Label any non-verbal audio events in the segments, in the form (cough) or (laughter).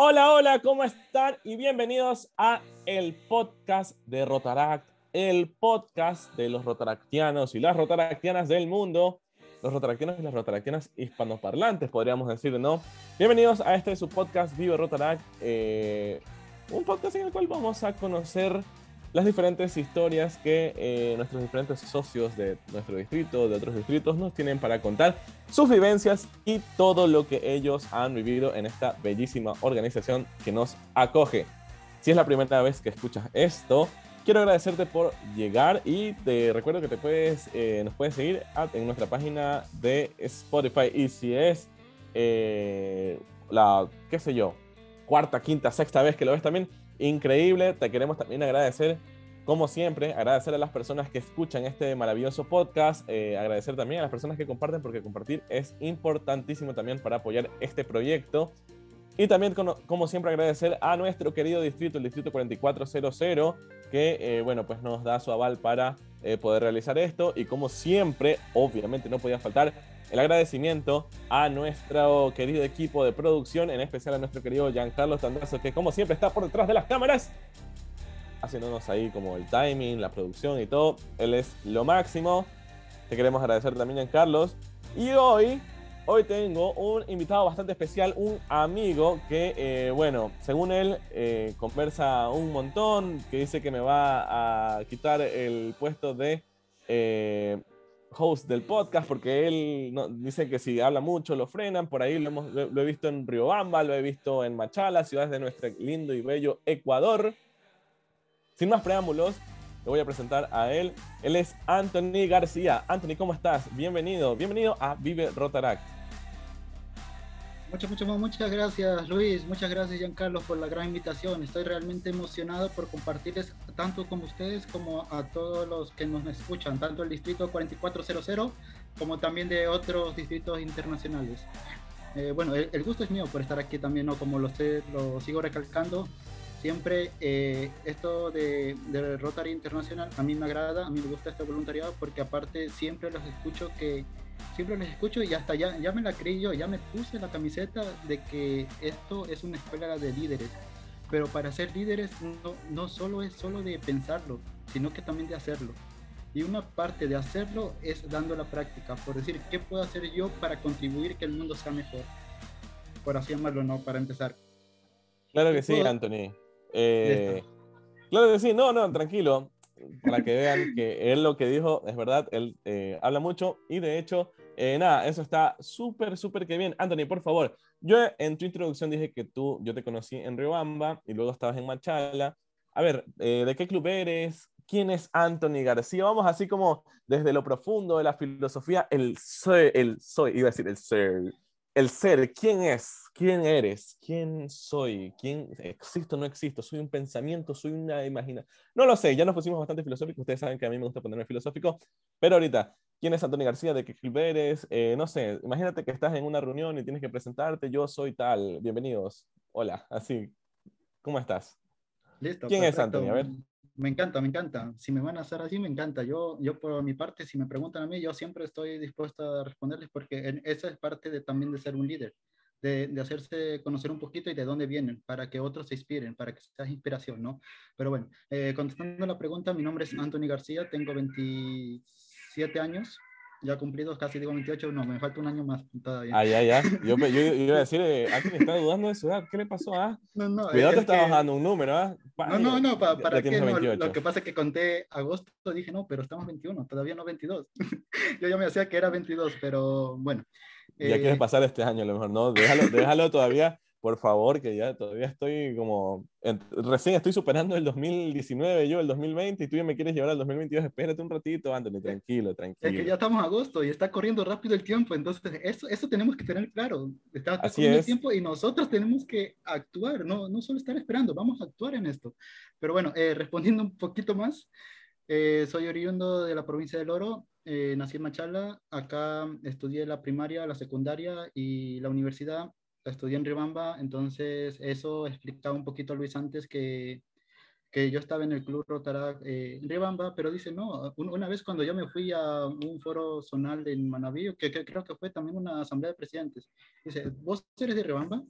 Hola, hola, ¿cómo están? Y bienvenidos a el podcast de Rotaract, el podcast de los rotaractianos y las rotaractianas del mundo, los rotaractianos y las rotaractianas hispanoparlantes, podríamos decir, ¿no? Bienvenidos a este su podcast Vive Rotaract, eh, un podcast en el cual vamos a conocer las diferentes historias que eh, nuestros diferentes socios de nuestro distrito, de otros distritos, nos tienen para contar sus vivencias y todo lo que ellos han vivido en esta bellísima organización que nos acoge. Si es la primera vez que escuchas esto, quiero agradecerte por llegar y te recuerdo que te puedes, eh, nos puedes seguir en nuestra página de Spotify y si es eh, la, qué sé yo, cuarta, quinta, sexta vez que lo ves también, increíble. Te queremos también agradecer, como siempre, agradecer a las personas que escuchan este maravilloso podcast, eh, agradecer también a las personas que comparten, porque compartir es importantísimo también para apoyar este proyecto. Y también, como, siempre, agradecer a nuestro querido distrito, el Distrito 4400, que, eh, bueno, pues nos da su aval para eh, poder realizar esto. Y como siempre, obviamente no podía faltar el agradecimiento a nuestro querido equipo de producción, en especial a nuestro querido Giancarlo Tandazo, que como siempre está por detrás de las cámaras, haciéndonos ahí como el timing, la producción y todo. Él es lo máximo. Te queremos agradecer también, Giancarlos. Y hoy, hoy tengo un invitado bastante especial, un amigo que, eh, bueno, según él, eh, conversa un montón, que dice que me va a quitar el puesto de... Eh, host del podcast, porque él no, dice que si habla mucho lo frenan. Por ahí lo, hemos, lo, he visto en Riobamba, lo he visto en Machala, ciudades de nuestro lindo y bello Ecuador. Sin más preámbulos, le voy a presentar a él. Él es Anthony García. Anthony, ¿cómo estás? Bienvenido, bienvenido a Vive Rotaract. Muchas, muchas, muchas gracias Luis, muchas gracias Giancarlo por la gran invitación. Estoy realmente emocionado por compartirles tanto con ustedes como a todos los que nos escuchan, tanto el distrito 4400 como también de otros distritos internacionales. Eh, bueno, el, gusto es mío por estar aquí también, ¿no? como lo, sé, lo sigo recalcando, siempre eh, esto de, de Rotary Internacional a mí me agrada, a mí me gusta este voluntariado porque aparte siempre los escucho que siempre les escucho y hasta ya, ya me la creí yo, ya me puse la camiseta de que esto es una escuela de líderes. Pero para ser líderes no, no solo es solo de pensarlo, sino que también de hacerlo. Y una parte de hacerlo es dando la práctica, por decir, ¿qué puedo hacer yo para contribuir que el mundo sea mejor? Por así llamarlo, ¿no? Para empezar. Claro que sí, Anthony. Eh, claro que sí, no, no, tranquilo para que vean que él lo que dijo es verdad, él eh, habla mucho y de hecho, eh, nada, eso está súper, súper que bien. Anthony, por favor, yo en tu introducción dije que tú, yo te conocí en Riobamba y luego estabas en Machala. A ver, eh, ¿de qué club eres? ¿Quién es Anthony García? Vamos así como desde lo profundo de la filosofía, el soy, el soy, iba a decir el ser, el ser, ¿quién es? ¿Quién eres? ¿Quién soy? ¿Quién existo o no existo? ¿Soy un pensamiento? ¿Soy una imaginación? No lo sé, ya nos pusimos bastante filosóficos. Ustedes saben que a mí me gusta ponerme filosófico. Pero ahorita, ¿quién es Antonio García? ¿De qué club eres? Eh, no sé, imagínate que estás en una reunión y tienes que presentarte. Yo soy tal. Bienvenidos. Hola, así. ¿Cómo estás? Listo. ¿Quién es Antonio? A ver. Me encanta, me encanta. Si me van a hacer así, me encanta. Yo, yo por mi parte, si me preguntan a mí, yo siempre estoy dispuesto a responderles porque esa es parte de, también de ser un líder, de, de, hacerse conocer un poquito y de dónde vienen, para que otros se inspiren, para que sea inspiración, ¿no? Pero bueno, eh, contestando la pregunta, mi nombre es Anthony García, tengo 27 años, ya cumplidos, casi digo 28, no, me falta un año más todavía. Ah, ya, ya. Yo, yo, yo iba a (laughs) decir, eh, Anthony está dudando de su edad, ¿qué le pasó? Ah? No, no. Cuidado, te está bajando un número, ¿ah? No, no, no, para, para que no, lo que pasa es que conté agosto, dije, no, pero estamos 21, todavía no 22. (laughs) yo ya me hacía que era 22, pero bueno. Ya quieres eh, pasar este año, a lo mejor, no, déjalo, déjalo todavía por favor, que ya todavía estoy como, recién estoy superando el 2019, yo el 2020, y tú ya me quieres llevar al 2022, espérate un ratito, Anthony, tranquilo, tranquilo. Es que ya estamos en agosto y está corriendo rápido el tiempo, entonces eso, eso tenemos que tener claro, está, corriendo el tiempo y nosotros tenemos que actuar, no, no solo estar esperando, vamos a actuar en esto. Pero bueno, eh, respondiendo un poquito más, eh, soy oriundo de la provincia del Oro, eh, nací en Machala, acá estudié la primaria, la secundaria y la universidad estudié en Ribamba, entonces eso explicaba un poquito a Luis antes que, que yo estaba en el club Rotarac eh, en Ribamba, pero dice, no, una vez cuando yo me fui a un foro zonal en Manaví, que, creo que fue también una asamblea de presidentes, dice, ¿vos eres de Ribamba?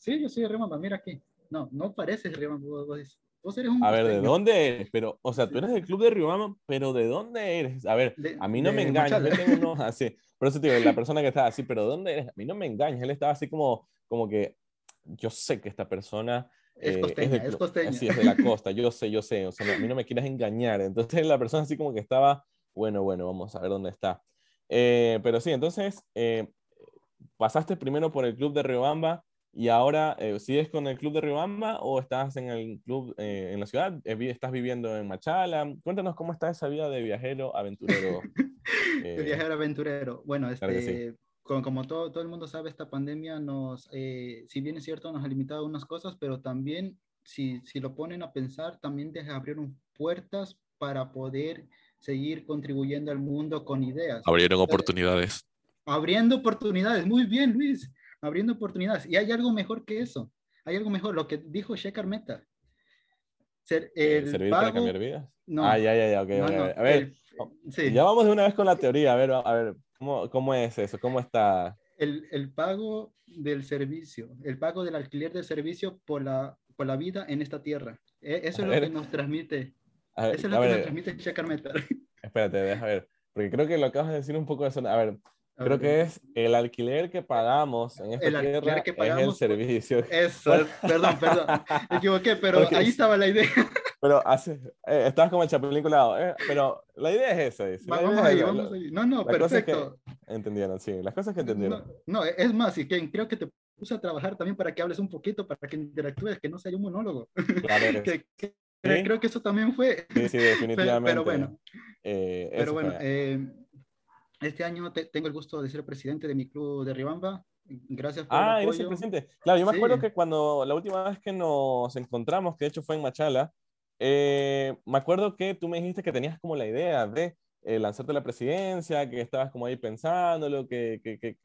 Sí, yo soy de Riobamba, mira aquí. No, no pareces Riobamba, vos, eres un A ver, ¿de dónde eres? Pero, o sea, tú eres del club de Riobamba, pero ¿de dónde eres? A ver, a mí no me engañas, yo tengo unos (laughs) así. Por eso te digo, la persona que estaba así, pero ¿dónde eres? A mí no me engañas, él estaba así como, como que yo sé que esta persona es eh, costeña, es, de, costeña. Sí, es de la (laughs) costa, yo sé, yo sé, o sea, a mí no me quieras engañar. Entonces la persona así como que estaba, bueno, bueno, vamos a ver dónde está. Eh, pero sí, entonces eh, pasaste primero por el club de Riobamba y ahora sigues con el club de Riobamba o estás en el club en la ciudad, estás viviendo en Machala. Cuéntanos cómo está esa vida de viajero aventurero. (laughs) de viajero aventurero. Bueno, este, como, todo, todo el mundo sabe, esta pandemia nos, eh, si bien es cierto, nos ha limitado unas cosas, pero también, si, si lo ponen a pensar, también te abrieron puertas para poder seguir contribuyendo al mundo con ideas. Abrieron oportunidades. Abriendo oportunidades, muy bien, Luis, abriendo oportunidades. Y hay algo mejor que eso, hay algo mejor, lo que dijo Shekar Meta. Ser, el ¿Servir para cambiar vidas? No. Ah, ya, ya, ya, ok. a ver, sí. ya vamos de una vez con la teoría, a ver, a ver, ¿Cómo, ¿Cómo, es eso? ¿Cómo está? El, el, pago del servicio, el pago del alquiler del servicio por la, por la vida en esta tierra. E, eso es lo que nos transmite. eso es lo que nos transmite Checar Espérate, déjame ver. Porque creo que lo acabas de decir un poco de eso. A ver, creo que es el alquiler que pagamos en esta el tierra que pagamos, es el servicio. (laughs) Eso, perdón, perdón, me equivoqué, pero ahí estaba la idea. Pero hace, eh, estabas como el chapulín colado, eh, pero la idea es esa. Dice. vamos ahí, vamos ahí. No, no, perfecto. entendieron, sí, las cosas que entendieron. No, es más, y que creo que te puse a trabajar también para que hables un poquito, para que interactúes, que no sea un monólogo. Claro, (laughs) que, Creo que eso también fue. Sí, sí, (laughs) definitivamente. Pero, bueno, eh, pero bueno eh, este año tengo el gusto de ser presidente de mi club de Ribamba. Gracias por ah, el apoyo. eres el presidente. Claro, yo me acuerdo que cuando la última vez que nos encontramos, que de hecho fue en Machala, eh, me acuerdo que tú me dijiste que tenías como la idea de eh, lanzarte a la presidencia, que estabas como ahí pensándolo, que, que, que,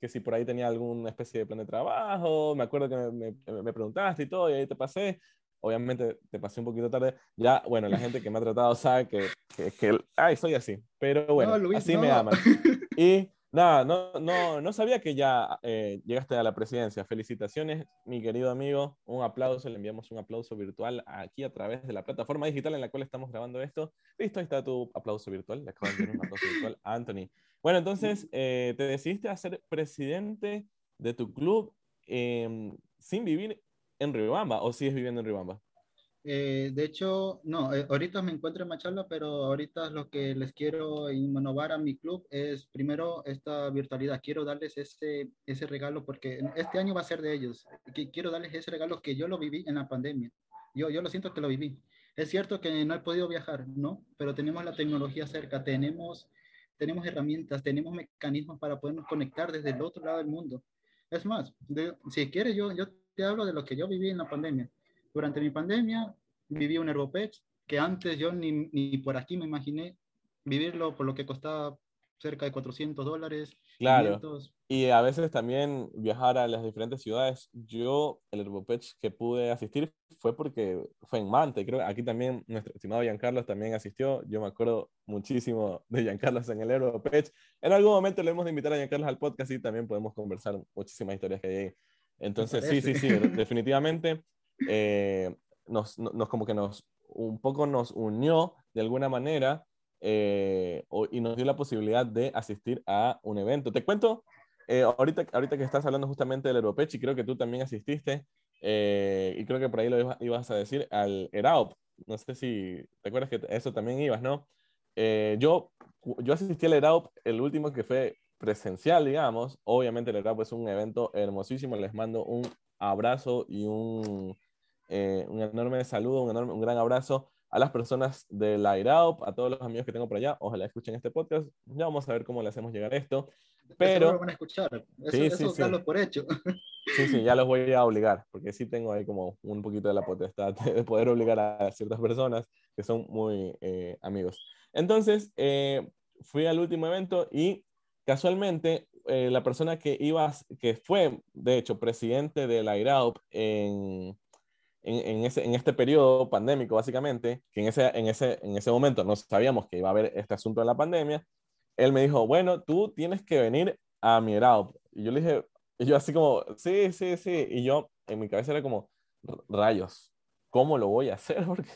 que, si por ahí tenía alguna especie de plan de trabajo. Me acuerdo que me, me, preguntaste y todo, y ahí te pasé. Obviamente te pasé un poquito tarde. Ya, bueno, la gente que me ha tratado sabe que, que, ay, soy así. Pero bueno, así me aman. (laughs) Y Nada, no, no, no sabía que ya eh, llegaste a la presidencia. Felicitaciones, mi querido amigo. Un aplauso, le enviamos un aplauso virtual aquí a través de la plataforma digital en la cual estamos grabando esto. Listo, ahí está tu aplauso virtual. Le acabo de enviar un aplauso virtual a Anthony. Bueno, entonces, eh, te decidiste a ser presidente de tu club em, sin vivir en Riobamba o sigues viviendo en Riobamba? Eh, de hecho, no, eh, ahorita me encuentro en Machala, pero ahorita lo que les quiero innovar a mi club es primero esta virtualidad. Quiero darles ese, ese regalo porque este año va a ser de ellos. Quiero darles ese regalo que yo lo viví en la pandemia. Yo, yo lo siento que lo viví. Es cierto que no he podido viajar, ¿no? Pero tenemos la tecnología cerca, tenemos, tenemos herramientas, tenemos mecanismos para podernos conectar desde el otro lado del mundo. Es más, si quieres, yo, yo te hablo de lo que yo viví en la pandemia durante mi pandemia viví un Herbopech que antes yo ni, ni por aquí me imaginé vivirlo por lo que costaba cerca de 400 dólares. Claro. Y a veces también viajar a las diferentes ciudades. Yo, el Herbopech que pude asistir fue porque fue en Mante. Creo aquí también nuestro estimado Giancarlos también asistió. Yo me acuerdo muchísimo de Giancarlos en el Herbopech. En algún momento le hemos de invitar a Giancarlos al podcast y también podemos conversar muchísimas historias que hay ahí. Entonces, sí, sí, sí, definitivamente. Eh, nos, nos, como que nos, un poco nos unió de alguna manera eh, y nos dio la posibilidad de asistir a un evento. Te cuento, eh, ahorita, ahorita que estás hablando justamente del Europech, y creo que tú también asististe, y creo que por ahí lo ibas, a decir, al ERAOP. No sé si te acuerdas que eso también ibas, ¿no? yo, yo asistí al ERAOP, el último que fue presencial, digamos. Obviamente el ERAOP es un evento hermosísimo. Les mando un abrazo y un, eh, un enorme saludo, un, enorme, un gran abrazo a las personas de la IRAOP, a todos los amigos que tengo por allá. Ojalá escuchen este podcast. Ya vamos a ver cómo le hacemos llegar esto. Pero. Eso van a escuchar. Eso, sí, por hecho. Sí, sí, ya los voy a obligar, porque sí tengo ahí como un poquito de la potestad (laughs) de poder obligar a ciertas personas que son muy eh, amigos. Entonces, eh, fui al último evento y casualmente la persona que iba, que fue, de hecho, presidente de la IRAOP en en, ese, en este periodo pandémico, básicamente, que en ese, en, ese, en ese momento no sabíamos que iba a haber este asunto de la pandemia, él me dijo, bueno, tú tienes que venir a mi Y yo le dije, (laughs) y yo así como, sí, sí, sí. Y yo en mi cabeza era como, rayos, ¿cómo lo voy a hacer? (laughs) Porque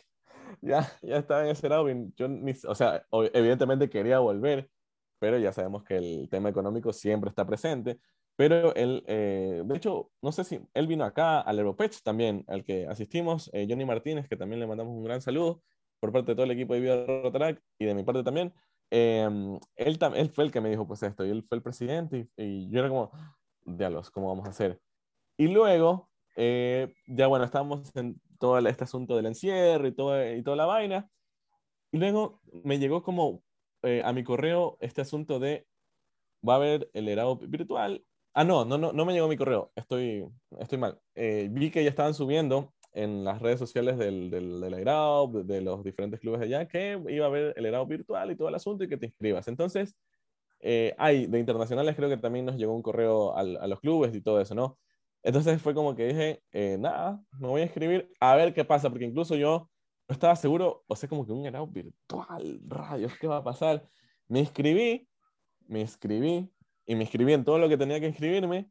ya, ya estaba en ese lado, yo ni, o sea, evidentemente quería volver, pero ya sabemos que el tema económico siempre está presente. Pero él, eh, de hecho, no sé si él vino acá al Europech también, al que asistimos, eh, Johnny Martínez, que también le mandamos un gran saludo por parte de todo el equipo de Vida Rotarac y de mi parte también. Em, él, él fue el que me dijo pues esto, y él fue el presidente, y, yo era como, diálogos, ¿cómo vamos a hacer? Y luego, eh, ya bueno, estábamos en todo este asunto del encierro y, todo, y toda la vaina, y luego me llegó como a mi correo este asunto de, va a haber el herado virtual Ah, no, no, no, no me llegó mi correo. Estoy, estoy mal. Eh, vi que ya estaban subiendo en las redes sociales del, del, del de, los diferentes clubes de allá, que iba a haber el Airao virtual y todo el asunto y que te inscribas. Entonces, eh, hay de internacionales, creo que también nos llegó un correo a los clubes y todo eso, ¿no? Entonces fue como que dije, eh, nada, me voy a inscribir a ver qué pasa, porque incluso yo no estaba seguro, o sea, como que un Airao virtual, rayos, ¿qué va a pasar? Me inscribí, me inscribí, y me inscribí en todo lo que tenía que inscribirme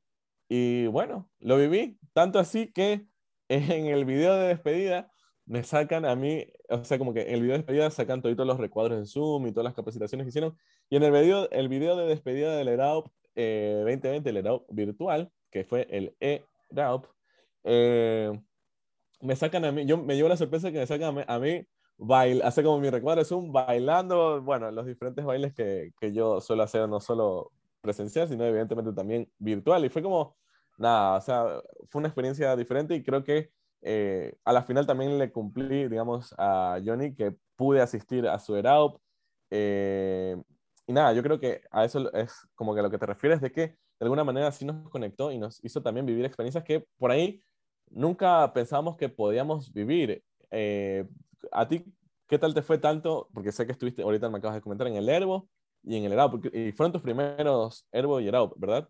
y bueno, lo viví, tanto así que (laughs) en el video de despedida me sacan a mí, o sea, como que en el video de despedida sacan todos los recuadros de Zoom y todas las capacitaciones que hicieron. Y en el video, el video de despedida del ERAUP 2020, eh, el ERAUP virtual, que fue el ERAUP, eh, me sacan a mí, yo me llevo la sorpresa que me sacan a mí, bail, hace como mi recuadro de Zoom, bailando, bueno, los diferentes bailes que, que yo suelo hacer, no solo presencial, sino evidentemente también virtual. Y fue como, nada, o sea, fue una experiencia diferente y creo que eh, a la final también le cumplí, digamos, a Johnny que pude asistir a su ERAUP. Eh, y nada, yo creo que a eso es como que a lo que te refieres de que de alguna manera sí nos conectó y nos hizo también vivir experiencias que por ahí nunca pensábamos que podíamos vivir. Eh, a ti, ¿qué tal te fue tanto? Porque sé que estuviste, ahorita me acabas de comentar, en el Herbo, y en el ERAUP. Y fueron tus primeros Herbo y ERAUP, ¿verdad?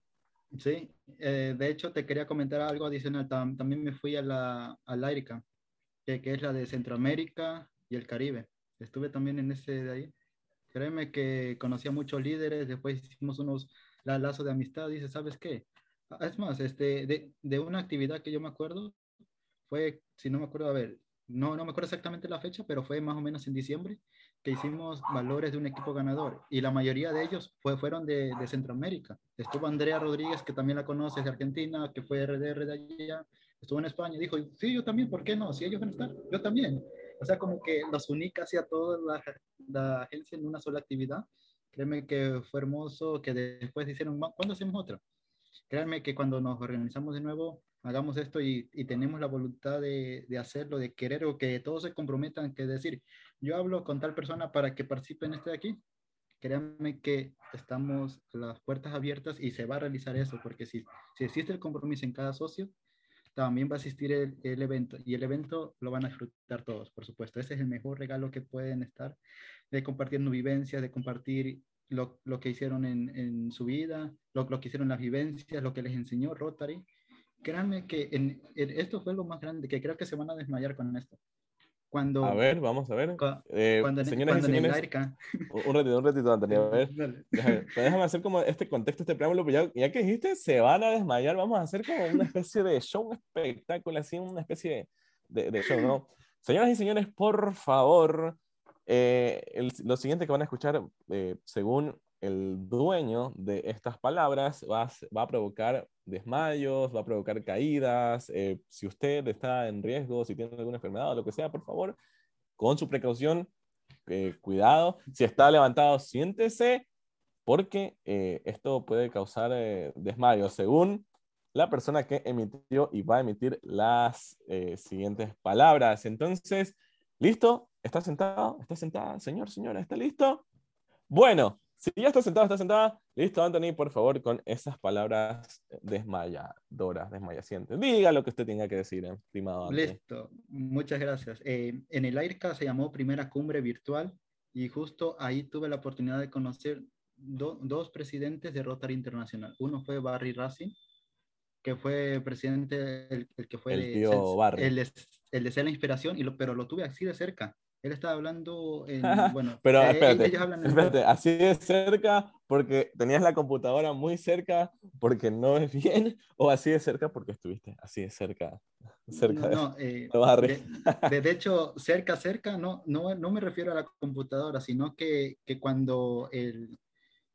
Sí, eh, de hecho te quería comentar algo adicional. también me fui a la, a la que, que, es la de Centroamérica y el Caribe. Estuve también en ese de ahí. Créeme que conocí a muchos líderes, después hicimos unos lazos de amistad. Dice, ¿sabes qué? Ah, es más, este, de, de una actividad que yo me acuerdo, fue, si no me acuerdo, a ver, no, no me acuerdo exactamente la fecha, pero fue más o menos en diciembre que hicimos valores de un equipo ganador y la mayoría de ellos fue, fueron de, de Centroamérica. Estuvo Andrea Rodríguez, que también la conoces, de Argentina, que fue RDR de allá, estuvo en España y dijo, sí, yo también, ¿por qué no? Si ellos van a estar, yo también. O sea, como que los uní casi a toda la, la agencia en una sola actividad. Créeme que fue hermoso, que después dijeron, ¿cuándo hacemos otra? Créanme que cuando nos organizamos de nuevo, hagamos esto y, tenemos la voluntad de, hacerlo, de querer o que todos se comprometan, que decir, yo hablo con tal persona para que participe en este de aquí, créanme que estamos las puertas abiertas y se va a realizar eso, porque si, si existe el compromiso en cada socio, también va a existir el, evento y el evento lo van a disfrutar todos, por supuesto. Ese es el mejor regalo que pueden estar, de compartir vivencias, de compartir lo, que hicieron en, su vida, lo, lo, que hicieron las vivencias, lo que les enseñó Rotary créanme que en, esto fue lo más grande, que creo que se van a desmayar con esto. Cuando, a ver, vamos a ver. Eh, cuando, señoras y señores, un ratito, un ratito, Antonio. A ver, (laughs) déjame, déjame, hacer como este contexto, este preámbulo, pues ya, ya, que dijiste, se van a desmayar, vamos a hacer como una especie de show, un espectáculo, así, una especie de, de show, ¿no? Señoras y señores, por favor, eh, el, lo siguiente que van a escuchar, eh, según el dueño de estas palabras va, va, a provocar desmayos, va a provocar caídas. Eh, si usted está en riesgo, si tiene alguna enfermedad o lo que sea, por favor, con su precaución, eh, cuidado. Si está levantado, siéntese, porque eh, esto puede causar desmayos, según la persona que emitió y va a emitir las siguientes palabras. Entonces, ¿listo? ¿Está sentado? ¿Está sentada? Señor, señora, ¿está listo? Bueno, si ya está sentado, está sentada, listo, Anthony, por favor, con esas palabras desmayadoras, desmayacientes. Diga lo que usted tenga que decir, estimado Anthony. Listo, muchas gracias. Eh, en el AIRCA se llamó Primera Cumbre Virtual y justo ahí tuve la oportunidad de conocer dos presidentes de Rotary Internacional. Uno fue Barry Racing, que fue presidente, el, que fue el, tío Barry. El, el, de ser la inspiración, y lo, pero lo tuve así de cerca Él estaba hablando en, (laughs) bueno, pero eh, espérate, así de cerca porque tenías la computadora muy cerca porque no es bien o así de cerca porque estuviste así de cerca. cerca no, (laughs) eh, de, de, hecho, cerca, cerca, no, no, no me refiero a la computadora, sino que, que cuando, el,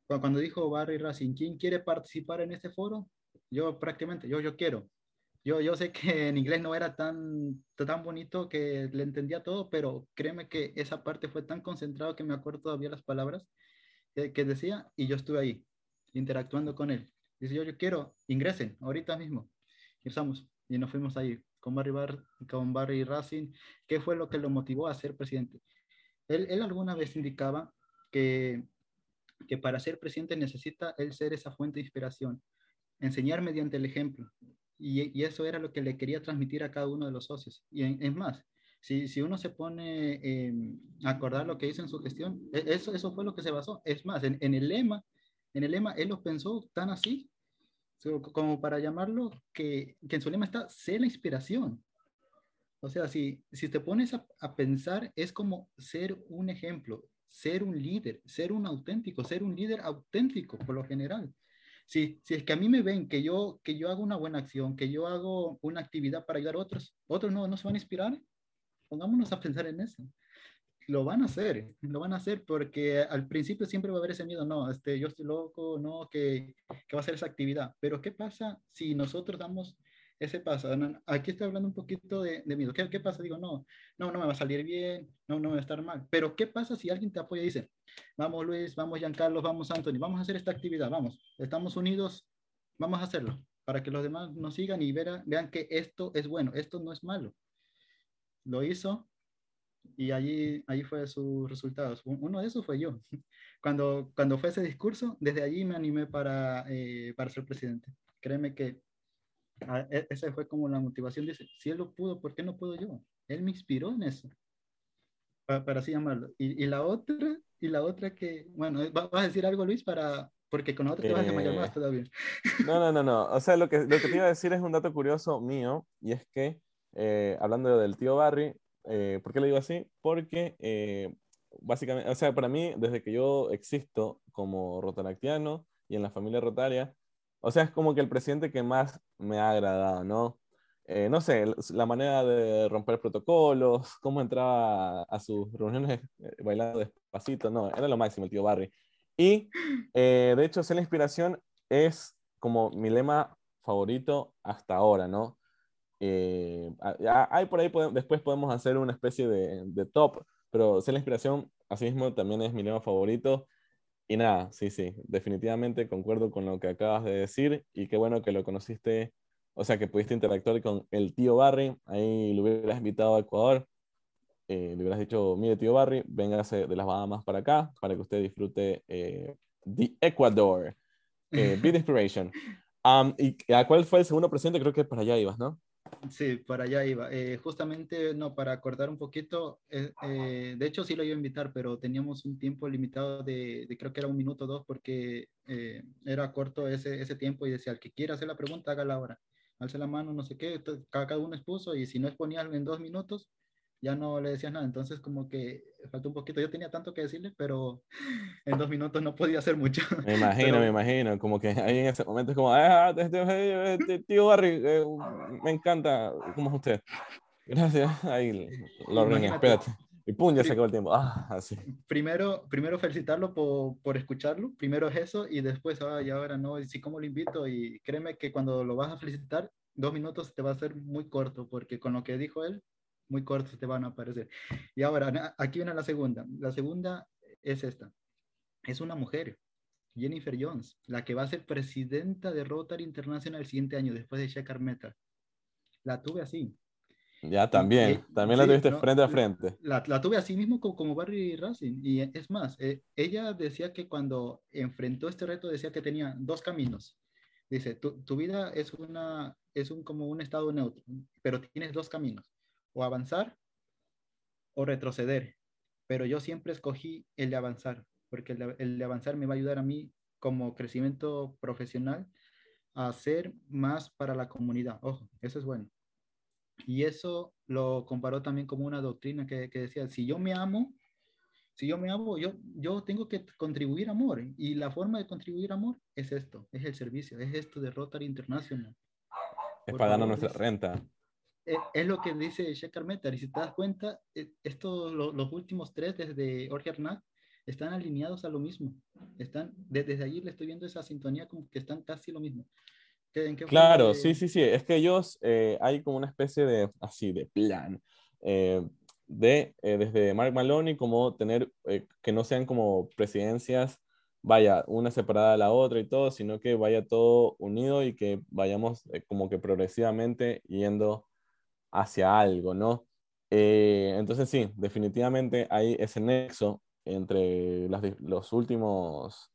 cuando dijo Barry Racing, ¿quién quiere participar en este foro? Yo prácticamente, yo, yo quiero. Yo, yo sé que en inglés no era tan, tan bonito que le entendía todo, pero créeme que esa parte fue tan concentrado que me acuerdo todavía las palabras que, decía y yo estuve ahí interactuando con él. Dice yo, yo quiero, ingresen ahorita mismo. Ingresamos y nos fuimos ahí con Barry, Bar, con Barry Racing. ¿Qué fue lo que lo motivó a ser presidente? Él, él alguna vez indicaba que, que para ser presidente necesita él ser esa fuente de inspiración, enseñar mediante el ejemplo, y, eso era lo que le quería transmitir a cada uno de los socios. Y es más, si, si, uno se pone a acordar lo que hizo en su gestión, e, eso, eso fue lo que se basó. Es más, en, el lema, en el lema, él lo pensó tan así, como para llamarlo, que, que en su lema está, sé la inspiración. O sea, si, si te pones a, pensar, es como ser un ejemplo, ser un líder, ser un auténtico, ser un líder auténtico por lo general. Si, si es que a mí me ven que yo, que yo hago una buena acción, que yo hago una actividad para ayudar a otros, otros no, no se van a inspirar, pongámonos a pensar en eso. Lo van a hacer, lo van a hacer porque al principio siempre va a haber ese miedo, no, este, yo estoy loco, no, que, que va a ser esa actividad. Pero ¿qué pasa si nosotros damos ese paso. Aquí estoy hablando un poquito de, de miedo. ¿Qué, ¿Qué, pasa? Digo, no, no, no me va a salir bien, no, no me va a estar mal. Pero ¿qué pasa si alguien te apoya y dice, vamos Luis, vamos Giancarlo, vamos Anthony, vamos a hacer esta actividad, vamos, estamos unidos, vamos a hacerlo, para que los demás nos sigan y vean, vean que esto es bueno, esto no es malo. Lo hizo y allí, allí fue sus resultados. Uno de esos fue yo. (laughs) Cuando, cuando fue ese discurso, desde allí me animé para, eh, para ser presidente. Créeme que Ah, e, esa fue como la motivación. Dice, si él lo pudo, ¿por qué no puedo yo? Él me inspiró en eso. Para, para así llamarlo. Y, y, la otra, y la otra que, bueno, ¿vas a decir algo, Luis? Para, porque con la otra te vas a llamar más eh, todavía. (laughs) No, no, no, no. O sea, lo que, lo que te iba a decir es un dato curioso mío, y es que, eh, hablando del tío Barry, eh, ¿por qué le digo así? Porque, básicamente, o sea, para mí, desde que yo existo como rotaractiano y en la familia rotaria, o sea, es como que el presidente que más me ha agradado, ¿no? Eh, no sé, la manera de romper protocolos, cómo entraba a sus reuniones eh, bailando despacito, no, era lo máximo el tío Barry. Y eh, de hecho, ser la inspiración es como mi lema favorito hasta ahora, ¿no? hay por ahí, después podemos hacer una especie de, de top, pero ser la inspiración, así mismo, también es mi lema favorito. Y nada, sí, sí, definitivamente concuerdo con lo que acabas de decir y qué bueno que lo conociste, o sea, que pudiste interactuar con el tío Barry, ahí lo hubieras invitado a Ecuador, eh, le hubieras dicho, mire tío Barry, véngase de las Bahamas para acá para que usted disfrute eh, de Ecuador, eh, Inspiration. (laughs) Um, ¿Y a cuál fue el segundo presidente? Creo que para allá ibas, ¿no? Sí, para allá iba. Eh, justamente, no, para acordar un poquito, eh, eh, de hecho sí lo iba a invitar, pero teníamos un tiempo limitado de, creo que era un minuto o dos, porque era corto ese, ese tiempo y decía, el que quiera hacer la pregunta, hágala ahora. Alce la mano, no sé qué, cada uno expuso y si no exponía en dos minutos, ya no le decías nada. Entonces, como que faltó un poquito. Yo tenía tanto que decirle, pero (laughs) en dos minutos no podía hacer mucho. Me imagino, me imagino. Como que ahí en ese momento es como, ah, este, este, tío Barry, eh, me encanta cómo es usted. Gracias. Ahí lo ordené, espérate. Y pum, ya se acabó el tiempo. Ah, así. Primero, primero felicitarlo por, por escucharlo. Primero es eso y después, ah, y ahora no, y sí, ¿cómo lo invito? Y créeme que cuando lo vas a felicitar, dos minutos te va a ser muy corto porque con lo que dijo él, muy cortos te van a aparecer. Y ahora, aquí viene la segunda. La segunda es esta. Es una mujer, Jennifer Jones, la que va a ser presidenta de Rotary International el siguiente año, después de Shekhar Mehta. La tuve así. Ya, también. también la tuviste frente a frente. La, la, tuve así mismo como, como Barry Racing. Y es más, eh, ella decía que cuando enfrentó este reto, decía que tenía dos caminos. Dice, tu, tu vida es, una, es un, como un estado neutro, pero tienes dos caminos o avanzar o retroceder. Pero yo siempre escogí el de avanzar, porque el de, avanzar me va a ayudar a mí como crecimiento profesional a hacer más para la comunidad. Ojo, eso es bueno. Y eso lo comparó también como una doctrina que, que decía, si yo me amo, si yo me amo, yo, yo tengo que contribuir amor. Y la forma de contribuir amor es esto, es el servicio, es esto de Rotary International. Es pagando nuestra renta. Es, es, lo que dice Shekhar Metar. Y si te das cuenta, eh, estos, los, los últimos tres desde Orge Arnak están alineados a lo mismo. Están, desde allí le estoy viendo esa sintonía como que están casi lo mismo. ¿Qué, qué claro, sí, sí, sí. Es que ellos, eh, hay como una especie de, así, de plan. Eh, de eh, desde Mark Maloney como tener eh, que no sean como presidencias vaya una separada de la otra y todo sino que vaya todo unido y que vayamos eh, como que progresivamente yendo hacia algo no entonces sí definitivamente hay ese nexo entre las, los últimos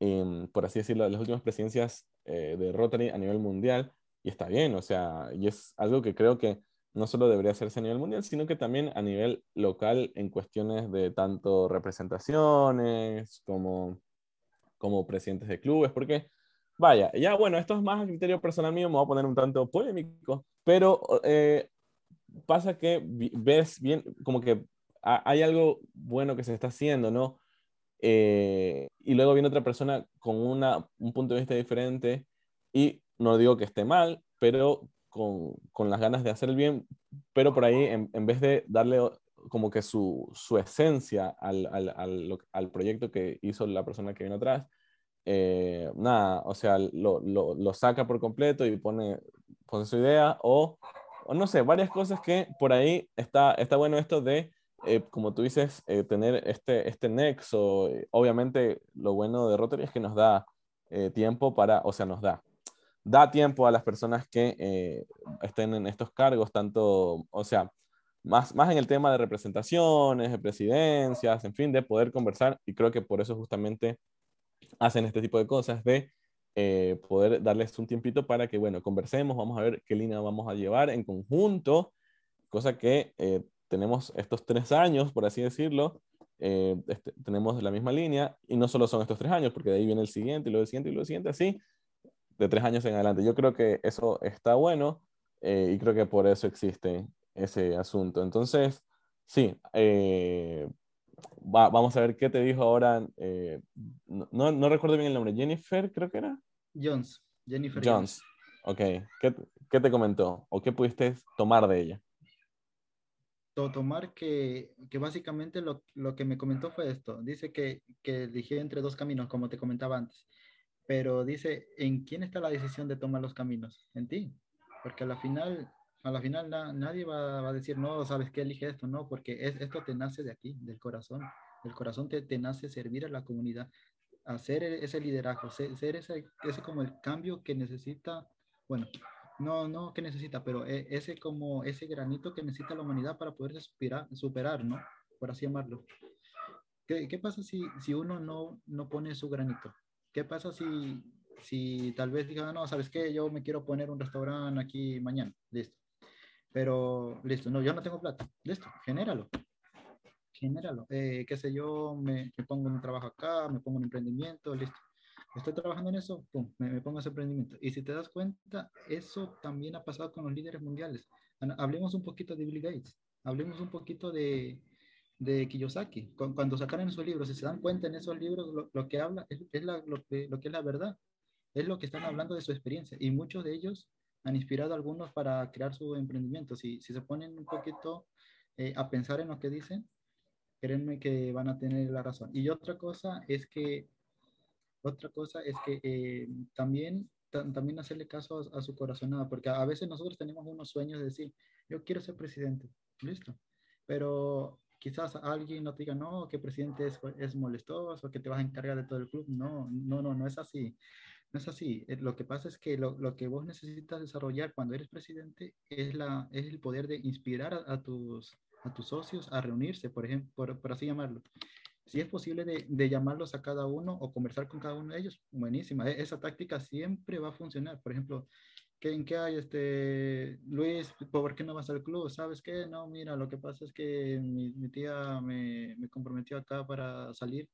em, por así decirlo las últimas presidencias de Rotary a nivel mundial y está bien o sea y es algo que creo que no solo debería hacerse a nivel mundial, sino que también a nivel local en cuestiones de tanto representaciones como, como presidentes de clubes, porque vaya, ya bueno, esto es más criterio personal mío, me voy a poner un tanto polémico, pero eh, pasa que ves bien, como que hay algo bueno que se está haciendo, ¿no? Eh, y luego viene otra persona con una, un punto de vista diferente y no digo que esté mal, pero con, con, las ganas de hacer el bien, pero por ahí en, en vez de darle como que su, su esencia al, al, al, proyecto que hizo la persona que vino atrás, eh, nada, o sea, lo, lo, saca por completo y pone, pone su idea o, o, no sé, varias cosas que por ahí está, está bueno esto de, eh, como tú dices, eh, tener este, este nexo. Obviamente lo bueno de Rotary es que nos da tiempo para, o sea, nos da, da tiempo a las personas que eh, estén en estos cargos, tanto, o sea, más, más en el tema de representaciones, de presidencias, en fin, de poder conversar, y creo que por eso justamente hacen este tipo de cosas, de eh, poder darles un tiempito para que, bueno, conversemos, vamos a ver qué línea vamos a llevar en conjunto, cosa que eh, tenemos estos tres años, por así decirlo, este, tenemos la misma línea, y no solo son estos tres años, porque de ahí viene el siguiente, y luego siguiente, y luego el siguiente, así, de tres años en adelante. Yo creo que eso está bueno eh, y creo que por eso existe ese asunto. Entonces, sí, eh, va, vamos a ver qué te dijo ahora. Eh, no, no, recuerdo bien el nombre. Jennifer, creo que era. Jones. Jennifer Jones. Ok. ¿Qué, ¿Qué, te comentó o qué pudiste tomar de ella? Tomar que, que básicamente lo, lo, que me comentó fue esto. Dice que, que entre dos caminos, como te comentaba antes pero dice, ¿en quién está la decisión de tomar los caminos? En ti, porque a la final, a la final nadie va, va, a decir, no, sabes qué, elige esto, no, porque es, esto te nace de aquí, del corazón, el corazón te, te nace servir a la comunidad, hacer e, ese liderazgo, ser, ser ese, ese como el cambio que necesita, bueno, no, no que necesita, pero e, ese como ese granito que necesita la humanidad para poder superar, superar ¿no? Por así llamarlo. ¿Qué, qué pasa si, si uno no, no pone su granito? ¿Qué pasa si, si tal vez diga, no, sabes qué, yo me quiero poner un restaurante aquí mañana, listo. Pero, listo, no, yo no tengo plata, listo, genéralo. Genéralo. Eh, qué sé yo, me, me, pongo un trabajo acá, me pongo un emprendimiento, listo. Estoy trabajando en eso, pum, me, me pongo ese emprendimiento. Y si te das cuenta, eso también ha pasado con los líderes mundiales. Hablemos un poquito de Bill Gates, hablemos un poquito de, de Kiyosaki. Cuando sacaron esos libros, si se dan cuenta en esos libros, lo, lo que habla es, es la, lo, que, lo, que, es la verdad. Es lo que están hablando de su experiencia. Y muchos de ellos han inspirado a algunos para crear su emprendimiento. Si, si se ponen un poquito eh, a pensar en lo que dicen, créanme que van a tener la razón. Y otra cosa es que, otra cosa es que eh, también, también hacerle caso a, a su corazonada, porque a veces nosotros tenemos unos sueños de decir, yo quiero ser presidente, listo. Pero quizás alguien no te diga, no, que presidente es, es molestoso, que te vas a encargar de todo el club. No, no, no, no es así. No es así. Eh, lo que pasa es que lo, lo que vos necesitas desarrollar cuando eres presidente es, la, es el poder de inspirar a, tus, a tus socios a reunirse, por ejemplo, por, por así llamarlo. Si es posible de, de, llamarlos a cada uno o conversar con cada uno de ellos, buenísima. E, esa táctica siempre va a funcionar. Por ejemplo, ¿en qué hay, este, Luis, por qué no vas al club? ¿Sabes qué? No, mira, lo que pasa es que mi, mi tía me, me, comprometió acá para salir.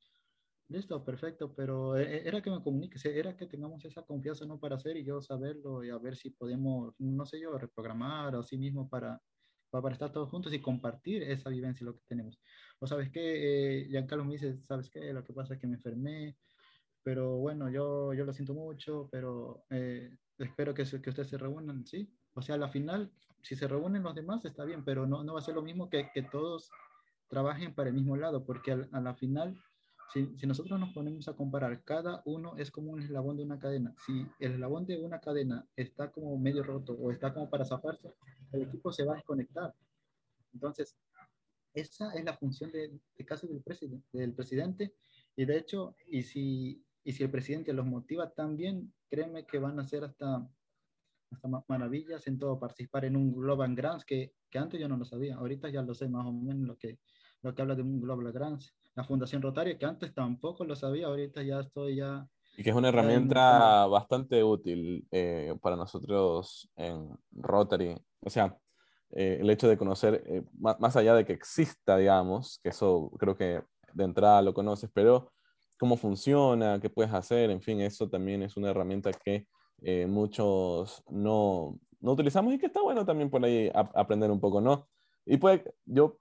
Listo, perfecto, pero eh, eh, era que me comuniques, era que tengamos esa confianza no para hacer y yo saberlo y a ver si podemos, no sé yo, reprogramar o así mismo para, para estar todos juntos y compartir esa vivencia, lo que tenemos. O sabes qué, eh, Giancarlo me dice, sabes qué, lo que pasa es que me enfermé, pero bueno, yo, yo lo siento mucho, pero eh, espero que, que ustedes se reúnan, ¿sí? O sea, a la final, si se reúnen los demás, está bien, pero no, no va a ser lo mismo que, que todos trabajen para el mismo lado, porque a la final si, si, nosotros nos ponemos a comparar, cada uno es como un eslabón de una cadena. Si el eslabón de una cadena está como medio roto o está como para zafarse, el equipo se va a desconectar. Entonces, esa es la función de, de caso del, presidente, del presidente. Y de hecho, y si, y si el presidente los motiva también, créeme que van a hacer hasta, hasta maravillas en todo, participar en un Global Grants, que, que antes yo no lo sabía, ahorita ya lo sé más o menos lo que, lo que habla de un Global Grants la Fundación Rotaria, que antes tampoco lo sabía, ahorita ya estoy ya... Y que es una herramienta bastante útil eh, para nosotros en Rotary. O sea, eh, el hecho de conocer, eh, más, allá de que exista, digamos, que eso creo que de entrada lo conoces, pero cómo funciona, qué puedes hacer, en fin, eso también es una herramienta que muchos no, no, utilizamos y que está bueno también por ahí aprender un poco, ¿no? Y puede, yo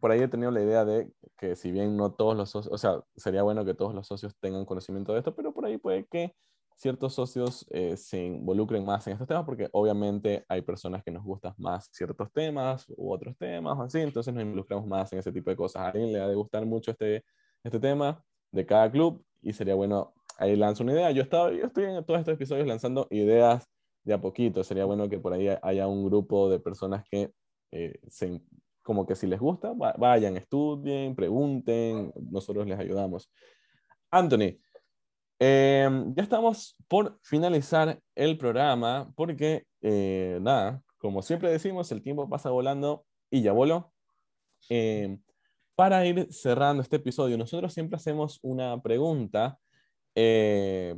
por ahí he tenido la idea de que si bien no todos los socios, o sea, sería bueno que todos los socios tengan conocimiento de esto, pero por ahí puede que ciertos socios eh, se involucren más en estos temas, porque obviamente hay personas que nos gustan más ciertos temas u otros temas, así, entonces nos involucramos más en ese tipo de cosas. A alguien le ha de gustar mucho este, este tema de cada club y sería bueno, ahí lanzo una idea. Yo, estaba, yo estoy en todos estos episodios lanzando ideas de a poquito, sería bueno que por ahí haya un grupo de personas que eh, se, como que si les gusta, vayan, estudien, pregunten, nosotros les ayudamos. Anthony, em, ya estamos por finalizar el programa porque, eh, nada, como siempre decimos, el tiempo pasa volando y ya voló. Em, para ir cerrando este episodio, nosotros siempre hacemos una pregunta eh,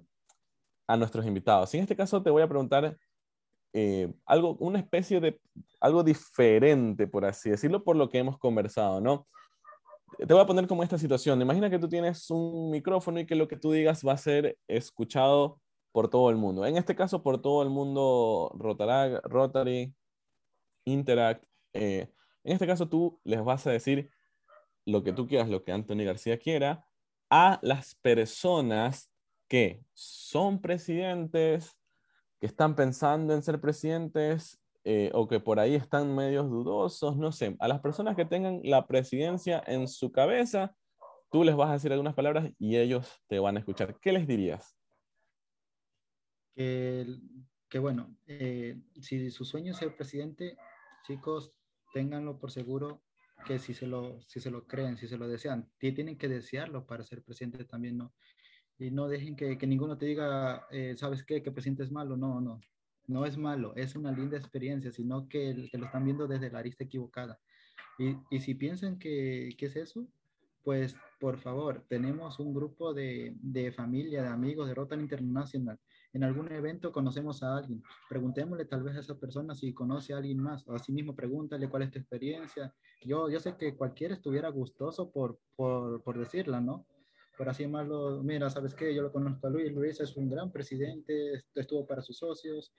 a nuestros invitados. Y en este caso te voy a preguntar eh, algo, una especie de algo diferente, por así decirlo, por lo que hemos conversado, ¿no? Te voy a poner como esta situación. Imagina que tú tienes un micrófono y que lo que tú digas va a ser escuchado por todo el mundo. En este caso, por todo el mundo Rotary, Rotary Interact. Eh, en este caso, tú les vas a decir lo que tú quieras, lo que Anthony García quiera, a las personas que son presidentes, que están pensando en ser presidentes eh, o que por ahí están medios dudosos, no sé, a las personas que tengan la presidencia en su cabeza, tú les vas a decir algunas palabras y ellos te van a escuchar. ¿Qué les dirías? Que, bueno, eh, si su sueño es ser presidente, chicos, ténganlo por seguro que si se lo, si se lo creen, si se lo desean, tienen que desearlo para ser presidente también, ¿no? Y no dejen que, que ninguno te diga, eh, ¿sabes qué? Que presidente es malo. No, no, no es malo, es una linda experiencia, sino que, que lo están viendo desde la arista equivocada. Y, y si piensan que, que, es eso, pues por favor, tenemos un grupo de, de familia, de amigos de Rotan Internacional. En algún evento conocemos a alguien, preguntémosle tal vez a esa persona si conoce a alguien más, o así mismo pregúntale cuál es tu experiencia. Yo, yo sé que cualquiera estuviera gustoso por, por, por decirla, ¿no? Por así llamarlo, mira, ¿sabes qué? Yo lo conozco a Luis, Luis es un gran presidente, estuvo para sus socios,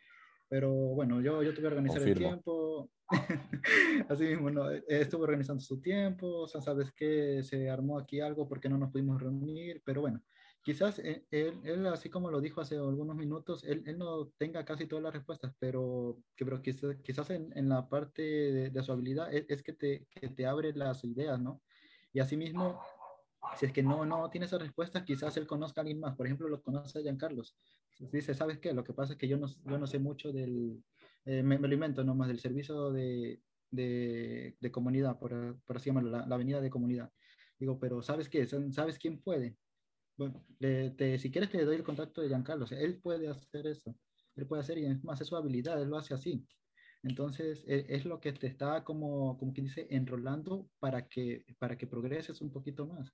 pero bueno, yo, yo tuve que organizar el tiempo, (laughs) así mismo, ¿no? estuve organizando su tiempo, o sea, ¿sabes qué? Se armó aquí algo porque no nos pudimos reunir, pero bueno, quizás él, él así como lo dijo hace algunos minutos, él, él, no tenga casi todas las respuestas, pero, que, pero quizás, quizás en, en, la parte de, de su habilidad es, es que, te, que te abre las ideas, ¿no? Y asimismo, si es que no, no tiene esa respuesta, quizás él conozca a alguien más. Por ejemplo, lo conoce a Giancarlos. Dice, ¿sabes qué? Lo que pasa es que yo no, yo no sé mucho del, eh, me, me, lo invento nomás, del servicio de, de, de comunidad, por, por, así llamarlo, la, la, avenida de comunidad. Digo, pero ¿sabes qué? ¿Sabes quién puede? Bueno, le, te, si quieres te doy el contacto de Giancarlos. Él puede hacer eso. Él puede hacer, y es más, es su habilidad, él lo hace así. Entonces, e, es, lo que te está como, como quien dice, enrolando para que, para que progreses un poquito más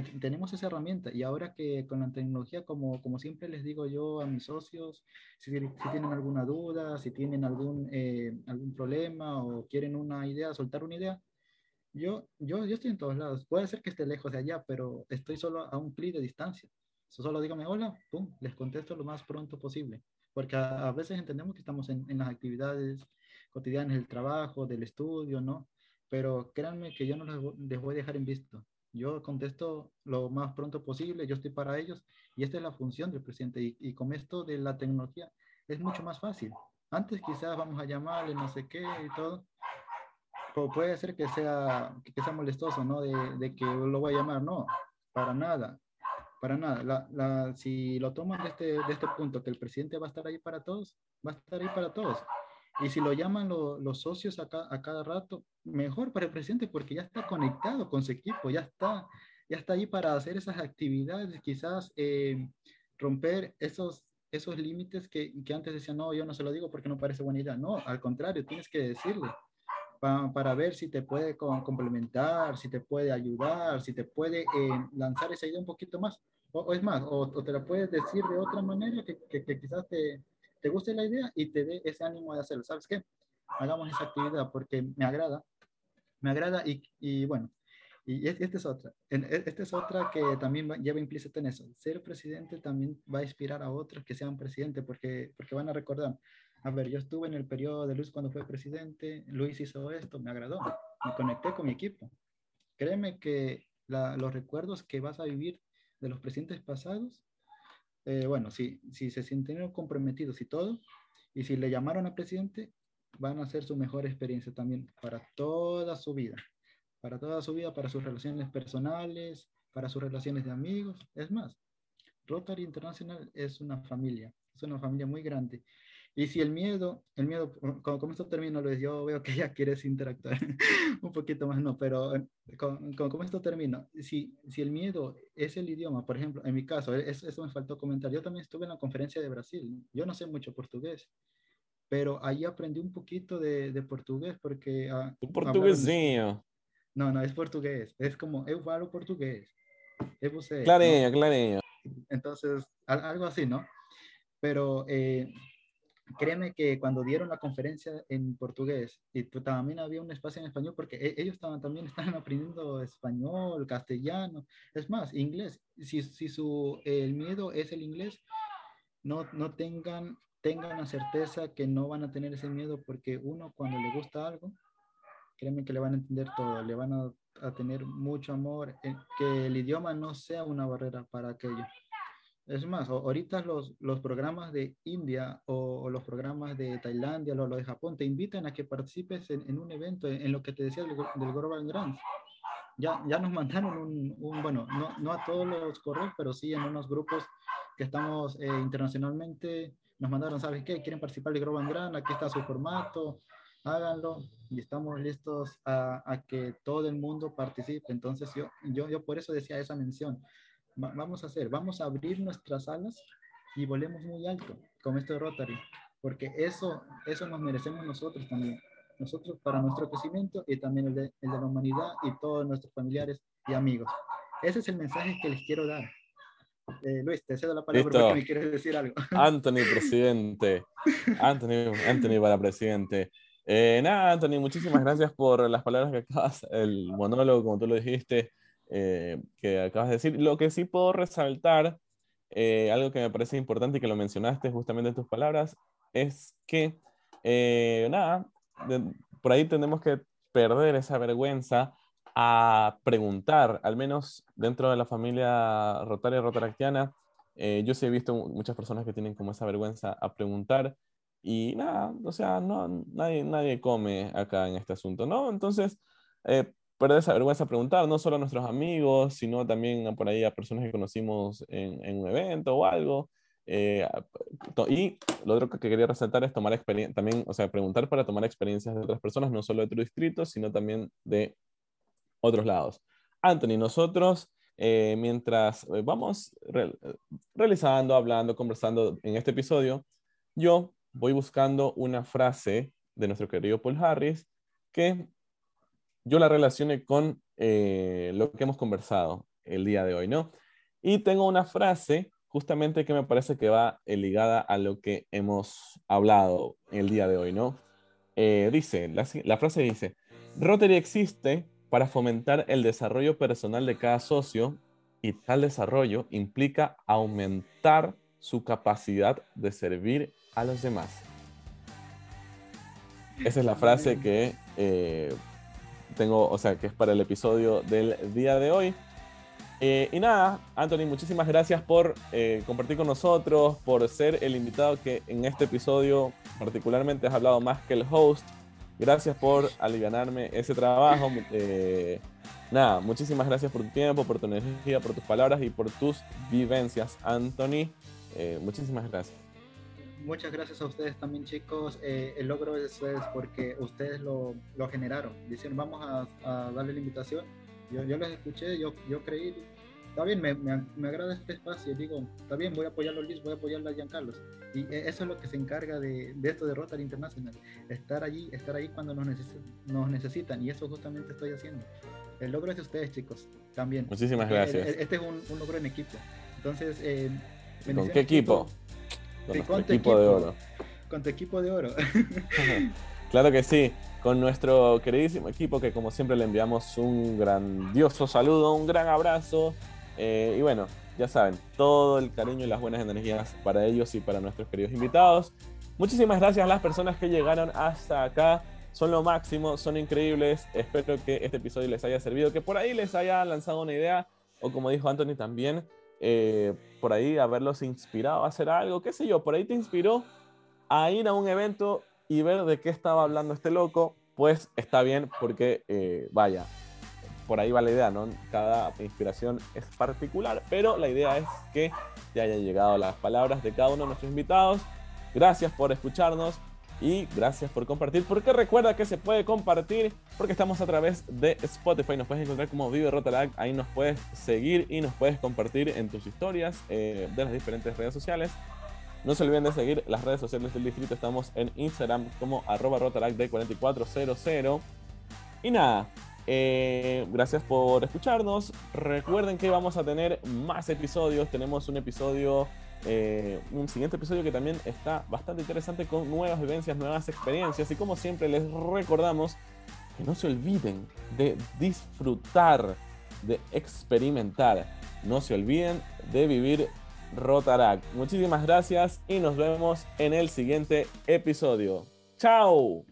tenemos esa herramienta y ahora que con la tecnología, como, como siempre les digo yo a mis socios, si, si tienen alguna duda, si tienen algún, eh, algún problema o quieren una idea, soltar una idea, yo, yo, yo estoy en todos lados. Puede ser que esté lejos de allá, pero estoy solo a un clic de distancia. Solo dígame hola, pum, les contesto lo más pronto posible. Porque a, veces entendemos que estamos en, en, las actividades cotidianas del trabajo, del estudio, ¿no? Pero créanme que yo no les, voy a dejar en visto. Yo contesto lo más pronto posible, yo estoy para ellos y esta es la función del presidente. Y, y con esto de la tecnología es mucho más fácil. Antes quizás vamos a llamarle, no sé qué y todo, puede ser que sea, que sea molestoso, ¿no? De, de, que lo voy a llamar, no, para nada, para nada. La, la, si lo toman de este, de este punto, que el presidente va a estar ahí para todos, va a estar ahí para todos. Y si lo llaman los socios a, a, cada rato, mejor para el presidente porque ya está conectado con su equipo, ya está, ya está ahí para hacer esas actividades, quizás eh, romper esos, esos límites que, que antes decían, no, yo no se lo digo porque no parece buena idea. No, al contrario, tienes que decirle para ver si te puede complementar, si te puede ayudar, si te puede eh, lanzar esa idea un poquito más. O, es más, o, te la puedes decir de otra manera que, que, quizás te, te, guste la idea y te dé ese ánimo de hacerlo. ¿Sabes qué? Hagamos esa actividad porque me agrada, me agrada y, y bueno, y esta es otra. E, esta es otra que también lleva implícito en eso. Ser presidente también va a inspirar a otros que sean presidente porque, porque van a recordar, a ver, yo estuve en el periodo de Luis cuando fue presidente, Luis hizo esto, me agradó, me conecté con mi equipo. Créeme que los recuerdos que vas a vivir de los presidentes pasados, eh, bueno, si, si se sienten comprometidos y todo, y si le llamaron a presidente, van a ser su mejor experiencia también para toda su vida, para toda su vida, para sus relaciones personales, para sus relaciones de amigos. Es más, Rotary International es una familia, es una familia muy grande y si el miedo, el miedo, como, esto termino, Luis, yo veo que ya quieres interactuar (laughs) un poquito más, no, pero eh, con, con, esto termino. Si, si el miedo es el idioma, por ejemplo, en mi caso, e, eso, me faltó comentar. Yo también estuve en la conferencia de Brasil. Yo no sé mucho portugués, pero ahí aprendí un poquito de, de portugués porque... Tu portuguesinho. No, no, es portugués. Es como, eu falo portugués. Es você. Clarinho, ¿no? Entonces, algo así, ¿no? Pero eh, créeme que cuando dieron la conferencia en portugués, y también había un espacio en español, porque e, ellos estaban, también (laughs) estaban aprendiendo español, castellano, es más, inglés. Si, si su, el miedo es el inglés, no, no tengan, tengan la certeza que no van a tener ese miedo, porque uno cuando le gusta algo, créeme que le van a entender todo, le van a, a tener mucho amor, eh, que el idioma no sea una barrera para aquello. Es más, ahorita los, los programas de India o, los programas de Tailandia o los de Japón te invitan a que participes en, un evento, en, lo que te decía del, del Global Grants. Ya, ya nos (laughs) mandaron un, un, bueno, no, no a todos los correos, pero sí en unos grupos que estamos eh, internacionalmente, nos mandaron, ¿sabes qué? ¿Quieren participar del Global Grant? Aquí está su formato, háganlo y estamos listos a, a, que todo el mundo participe. Entonces yo, yo, yo por eso decía esa mención vamos a hacer, vamos a abrir nuestras alas y volemos muy alto con esto de Rotary, porque eso, eso nos merecemos nosotros también, nosotros para nuestro crecimiento y también el de, el de la humanidad y todos nuestros familiares y amigos. Ese es el mensaje que les quiero dar. Eh, Luis, te cedo la palabra porque me quieres decir algo. (laughs) Anthony, presidente. Anthony, Anthony para presidente. Eh, nada, Anthony, muchísimas gracias por las palabras que acabas, el monólogo, como tú lo dijiste. Eh, que acabas de decir. Lo que sí puedo resaltar, eh, algo que me parece importante y que lo mencionaste justamente en tus palabras, es que, eh, nada, por ahí tenemos que perder esa vergüenza a preguntar, al menos dentro de la familia rotaria rotaractiana. yo sí he visto muchas personas que tienen como esa vergüenza a preguntar y nada, o sea, no, nadie, nadie come acá en este asunto, ¿no? Entonces, perder esa vergüenza a preguntar, no solo a nuestros amigos, sino también por ahí a personas que conocimos en, un evento o algo. Eh, y lo otro que quería resaltar es tomar experiencia, también, o sea, preguntar para tomar experiencias de otras personas, no solo de tu distrito, sino también de otros lados. Anthony, nosotros, eh, mientras eh, vamos realizando, hablando, conversando en este episodio, yo voy buscando una frase de nuestro querido Paul Harris que yo la relacioné con eh, lo que hemos conversado el día de hoy, ¿no? Y tengo una frase justamente que me parece que va eh, ligada a lo que hemos hablado el día de hoy, ¿no? Eh, dice, la, frase dice, Rotary existe para fomentar el desarrollo personal de cada socio y tal desarrollo implica aumentar su capacidad de servir a los demás. Esa es la frase que eh, tengo, o sea, que es para el episodio del día de hoy. Eh, y nada, Anthony, muchísimas gracias por eh, compartir con nosotros, por ser el invitado que en este episodio particularmente has hablado más que el host. Gracias por aliviarme ese trabajo. nada, muchísimas gracias por tu tiempo, por tu energía, por tus palabras y por tus vivencias, Anthony. muchísimas gracias muchas gracias a ustedes también, chicos. Eh, el logro eso es porque ustedes lo, lo generaron. Dicen, vamos a, darle la invitación. Yo, yo les escuché, yo, yo creí. Está bien, me, me, agrada este espacio. Digo, está bien, voy a apoyarlo a Luis, voy a apoyarlo a Giancarlos. Y e, eso es lo que se encarga de, de esto de Rotary International. Estar allí, estar ahí cuando nos, nos necesitan. Y eso justamente estoy haciendo. El logro es de ustedes, chicos, también. Muchísimas eh, gracias. Este es un, un logro en equipo. Entonces, eh, ¿con qué equipo? Con, tu equipo, de oro. Con tu equipo de oro. (laughs) claro que sí. Con nuestro queridísimo equipo que como siempre le enviamos un grandioso saludo, un gran abrazo. Eh, y bueno, ya saben, todo el cariño y las buenas energías para ellos y para nuestros queridos invitados. Muchísimas gracias a las personas que llegaron hasta acá. Son lo máximo, son increíbles. Espero que este episodio les haya servido, que por ahí les haya lanzado una idea, o como dijo Anthony también, eh, por ahí haberlos inspirado a hacer algo, qué sé yo, por ahí te inspiró a ir a un evento y ver de qué estaba hablando este loco, pues está bien porque, eh, vaya, por ahí va la idea, ¿no? Cada inspiración es particular, pero la idea es que te haya llegado las palabras de cada uno de nuestros invitados. Gracias por escucharnos y gracias por compartir. Porque recuerda que se puede compartir porque estamos a través de Spotify. Nos puedes encontrar como Vive Rotaract. Ahí nos puedes seguir y nos puedes compartir en tus historias eh, de las diferentes redes sociales. No se olviden de seguir las redes sociales del distrito. Estamos en Instagram como arroba rotaractd4400. Y nada, eh, gracias por escucharnos. Recuerden que vamos a tener más episodios. Tenemos un episodio eh, un siguiente episodio que también está bastante interesante con nuevas vivencias, nuevas experiencias y como siempre les recordamos que no se olviden de disfrutar, de experimentar, no se olviden de vivir Rotaract. Muchísimas gracias y nos vemos en el siguiente episodio. ¡Chao!